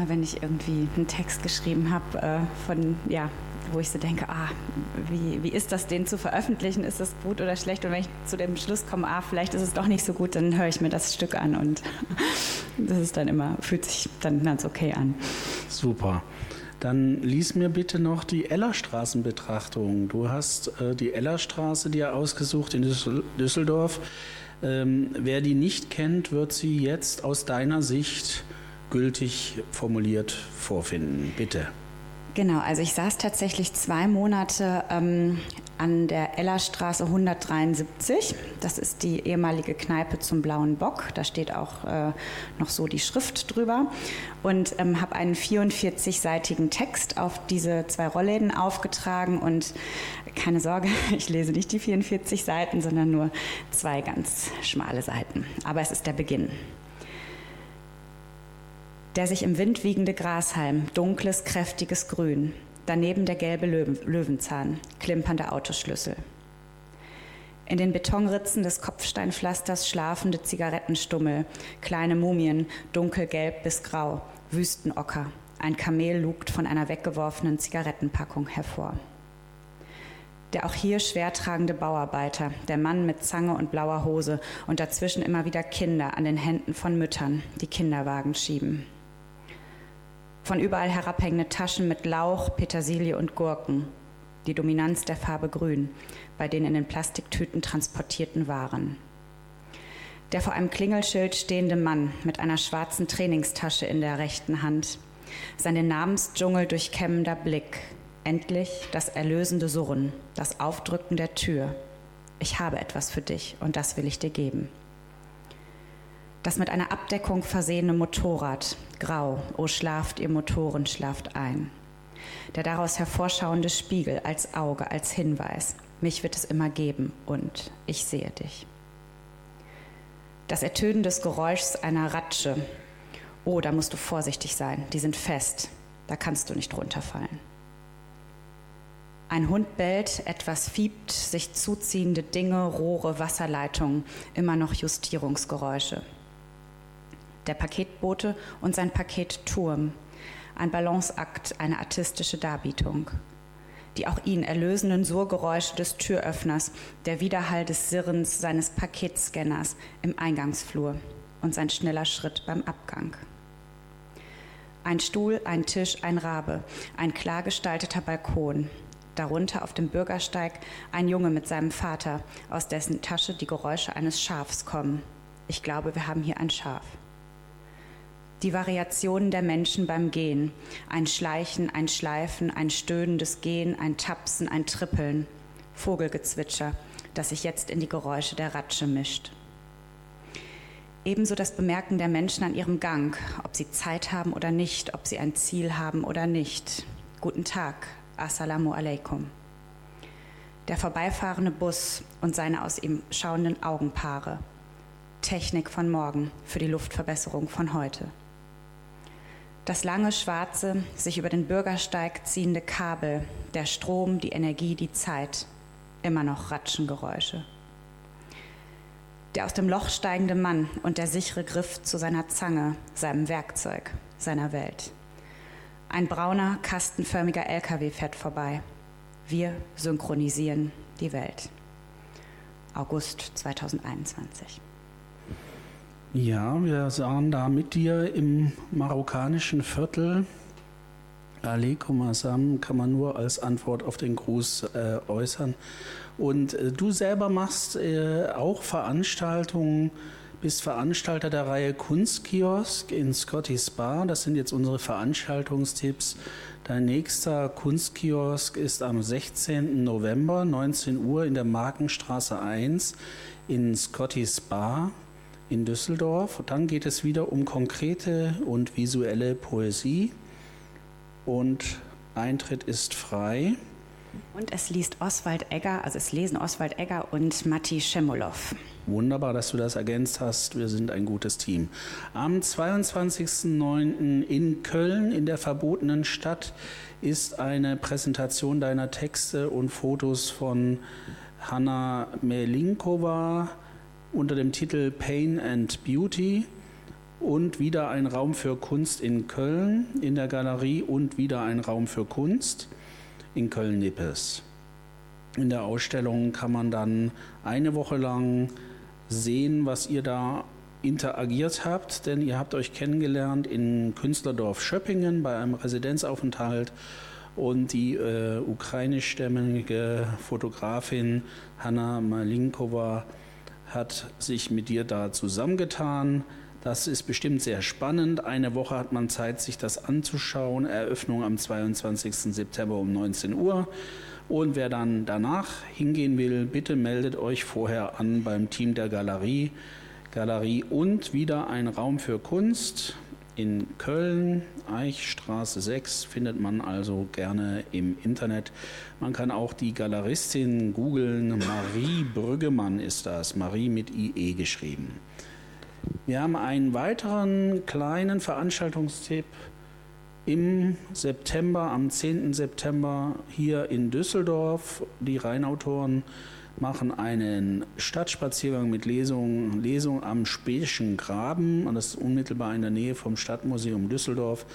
Wenn ich irgendwie einen Text geschrieben habe, äh, von, ja, wo ich so denke, ah, wie, wie ist das, den zu veröffentlichen? Ist das gut oder schlecht? Und wenn ich zu dem Schluss komme, ah, vielleicht ist es doch nicht so gut, dann höre ich mir das Stück an und das ist dann immer, fühlt sich dann ganz okay an. Super. Dann lies mir bitte noch die Ellerstraßenbetrachtung. Du hast äh, die Ellerstraße dir ausgesucht in Düsseldorf. Ähm, wer die nicht kennt, wird sie jetzt aus deiner Sicht gültig formuliert vorfinden. Bitte. Genau, also ich saß tatsächlich zwei Monate ähm, an der Ellerstraße 173. Das ist die ehemalige Kneipe zum Blauen Bock. Da steht auch äh, noch so die Schrift drüber. Und ähm, habe einen 44-seitigen Text auf diese zwei Rollläden aufgetragen. Und keine Sorge, ich lese nicht die 44 Seiten, sondern nur zwei ganz schmale Seiten. Aber es ist der Beginn der sich im Wind wiegende Grashalm, dunkles, kräftiges Grün, daneben der gelbe Löwenzahn, klimpernde Autoschlüssel. In den Betonritzen des Kopfsteinpflasters schlafende Zigarettenstummel, kleine Mumien, dunkelgelb bis grau, Wüstenocker. Ein Kamel lugt von einer weggeworfenen Zigarettenpackung hervor. Der auch hier schwertragende Bauarbeiter, der Mann mit Zange und blauer Hose und dazwischen immer wieder Kinder an den Händen von Müttern, die Kinderwagen schieben. Von überall herabhängende Taschen mit Lauch, Petersilie und Gurken. Die Dominanz der Farbe Grün bei den in den Plastiktüten transportierten Waren. Der vor einem Klingelschild stehende Mann mit einer schwarzen Trainingstasche in der rechten Hand. Sein den Namensdschungel durchkämmender Blick. Endlich das erlösende Surren, das Aufdrücken der Tür. Ich habe etwas für dich und das will ich dir geben. Das mit einer Abdeckung versehene Motorrad, grau, o schlaft ihr Motoren, schlaft ein. Der daraus hervorschauende Spiegel als Auge, als Hinweis, mich wird es immer geben und ich sehe dich. Das Ertönen des Geräuschs einer Ratsche, oh, da musst du vorsichtig sein, die sind fest, da kannst du nicht runterfallen. Ein Hund bellt, etwas fiebt, sich zuziehende Dinge, Rohre, Wasserleitungen, immer noch Justierungsgeräusche der Paketbote und sein Paket Turm. Ein Balanceakt, eine artistische Darbietung. Die auch ihn erlösenden Surgeräusche des Türöffners, der Widerhall des Sirrens seines Paketscanners im Eingangsflur und sein schneller Schritt beim Abgang. Ein Stuhl, ein Tisch, ein Rabe, ein klar gestalteter Balkon. Darunter auf dem Bürgersteig ein Junge mit seinem Vater, aus dessen Tasche die Geräusche eines Schafs kommen. Ich glaube, wir haben hier ein Schaf die Variationen der Menschen beim Gehen. Ein Schleichen, ein Schleifen, ein stöhnendes Gehen, ein Tapsen, ein Trippeln. Vogelgezwitscher, das sich jetzt in die Geräusche der Ratsche mischt. Ebenso das Bemerken der Menschen an ihrem Gang, ob sie Zeit haben oder nicht, ob sie ein Ziel haben oder nicht. Guten Tag, Assalamu alaikum. Der vorbeifahrende Bus und seine aus ihm schauenden Augenpaare. Technik von morgen für die Luftverbesserung von heute. Das lange, schwarze, sich über den Bürgersteig ziehende Kabel, der Strom, die Energie, die Zeit. Immer noch Ratschengeräusche. Der aus dem Loch steigende Mann und der sichere Griff zu seiner Zange, seinem Werkzeug, seiner Welt. Ein brauner, kastenförmiger LKW fährt vorbei. Wir synchronisieren die Welt. August 2021. Ja, wir sahen da mit dir im marokkanischen Viertel. Aleikum Assam kann man nur als Antwort auf den Gruß äh, äußern. Und äh, du selber machst äh, auch Veranstaltungen, bist Veranstalter der Reihe Kunstkiosk in Scotty's Bar. Das sind jetzt unsere Veranstaltungstipps. Dein nächster Kunstkiosk ist am 16. November, 19 Uhr in der Markenstraße 1 in Scotty's Bar in Düsseldorf. Dann geht es wieder um konkrete und visuelle Poesie und Eintritt ist frei. Und es liest Oswald Egger, also es lesen Oswald Egger und Matti Schemolow. Wunderbar, dass du das ergänzt hast. Wir sind ein gutes Team. Am 22.09. in Köln, in der verbotenen Stadt, ist eine Präsentation deiner Texte und Fotos von Hanna Melinkova unter dem Titel Pain and Beauty. und wieder ein Raum für Kunst in Köln in der Galerie und wieder ein Raum für Kunst in Köln-Nippes. In der Ausstellung kann man dann eine Woche lang sehen, was ihr da interagiert habt, denn ihr habt euch kennengelernt in Künstlerdorf Schöppingen bei einem Residenzaufenthalt und die äh, ukrainischstämmige Fotografin Hanna Malinkova hat sich mit dir da zusammengetan. Das ist bestimmt sehr spannend. Eine Woche hat man Zeit, sich das anzuschauen. Eröffnung am 22. September um 19 Uhr. Und wer dann danach hingehen will, bitte meldet euch vorher an beim Team der Galerie. Galerie und wieder ein Raum für Kunst in Köln, Eichstraße 6, findet man also gerne im Internet. Man kann auch die Galeristin googeln. Marie Brüggemann ist das, Marie mit IE geschrieben. Wir haben einen weiteren kleinen Veranstaltungstipp im September, am 10. September hier in Düsseldorf. Die Rheinautoren machen einen Stadtspaziergang mit Lesungen, Lesung am Spätischen Graben. Und das ist unmittelbar in der Nähe vom Stadtmuseum Düsseldorf.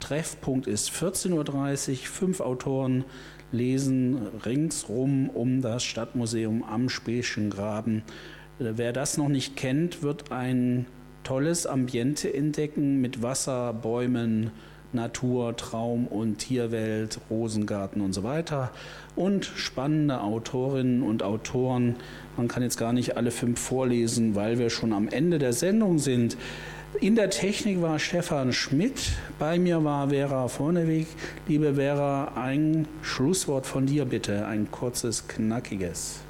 Treffpunkt ist 14.30 Uhr. Fünf Autoren lesen ringsrum um das Stadtmuseum am Spätischen Graben. Wer das noch nicht kennt, wird ein tolles Ambiente entdecken mit Wasser, Bäumen, Natur, Traum und Tierwelt, Rosengarten und so weiter. Und spannende Autorinnen und Autoren. Man kann jetzt gar nicht alle fünf vorlesen, weil wir schon am Ende der Sendung sind. In der Technik war Stefan Schmidt, bei mir war Vera Vorneweg. Liebe Vera, ein Schlusswort von dir bitte, ein kurzes, knackiges.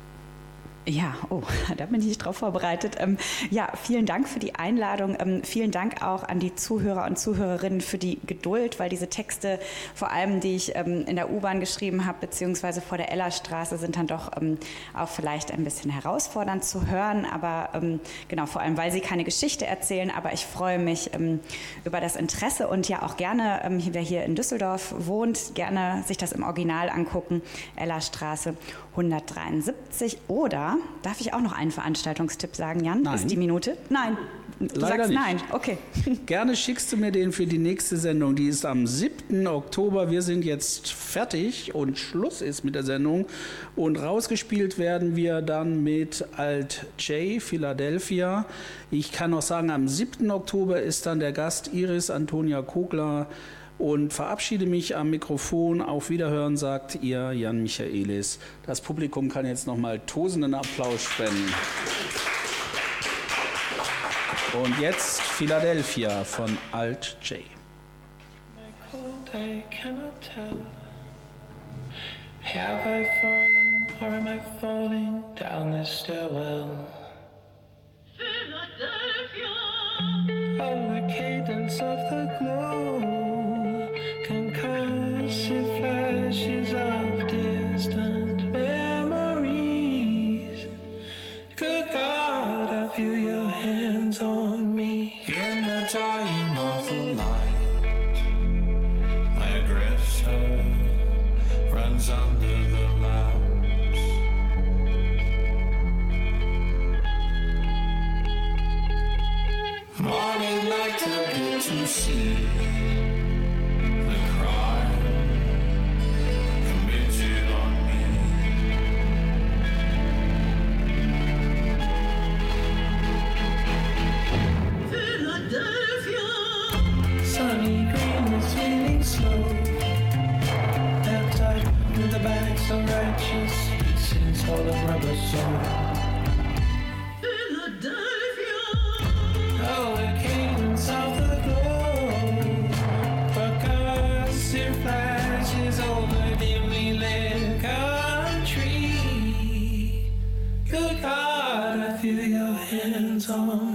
Ja, oh, da bin ich nicht drauf vorbereitet. Ähm, ja, vielen Dank für die Einladung. Ähm, vielen Dank auch an die Zuhörer und Zuhörerinnen für die Geduld, weil diese Texte, vor allem die ich ähm, in der U-Bahn geschrieben habe, beziehungsweise vor der Ellerstraße, sind dann doch ähm, auch vielleicht ein bisschen herausfordernd zu hören. Aber ähm, genau, vor allem, weil sie keine Geschichte erzählen. Aber ich freue mich ähm, über das Interesse und ja auch gerne, wer hier in Düsseldorf wohnt, gerne sich das im Original angucken. Ellerstraße 173 oder darf ich auch noch einen Veranstaltungstipp sagen, Jan? Nein. Ist die Minute? Nein. Du Leider sagst nicht. nein. Okay. Gerne schickst du mir den für die nächste Sendung. Die ist am 7. Oktober. Wir sind jetzt fertig und Schluss ist mit der Sendung. Und rausgespielt werden wir dann mit Alt J, Philadelphia. Ich kann noch sagen, am 7. Oktober ist dann der Gast Iris Antonia Kogler und verabschiede mich am Mikrofon. Auf Wiederhören sagt ihr Jan Michaelis. Das Publikum kann jetzt nochmal tosenden Applaus spenden. Und jetzt Philadelphia von Alt J. cold, I cannot tell. Have I fallen or am I falling down this stairwell? Oh, the cadence of the glow, song.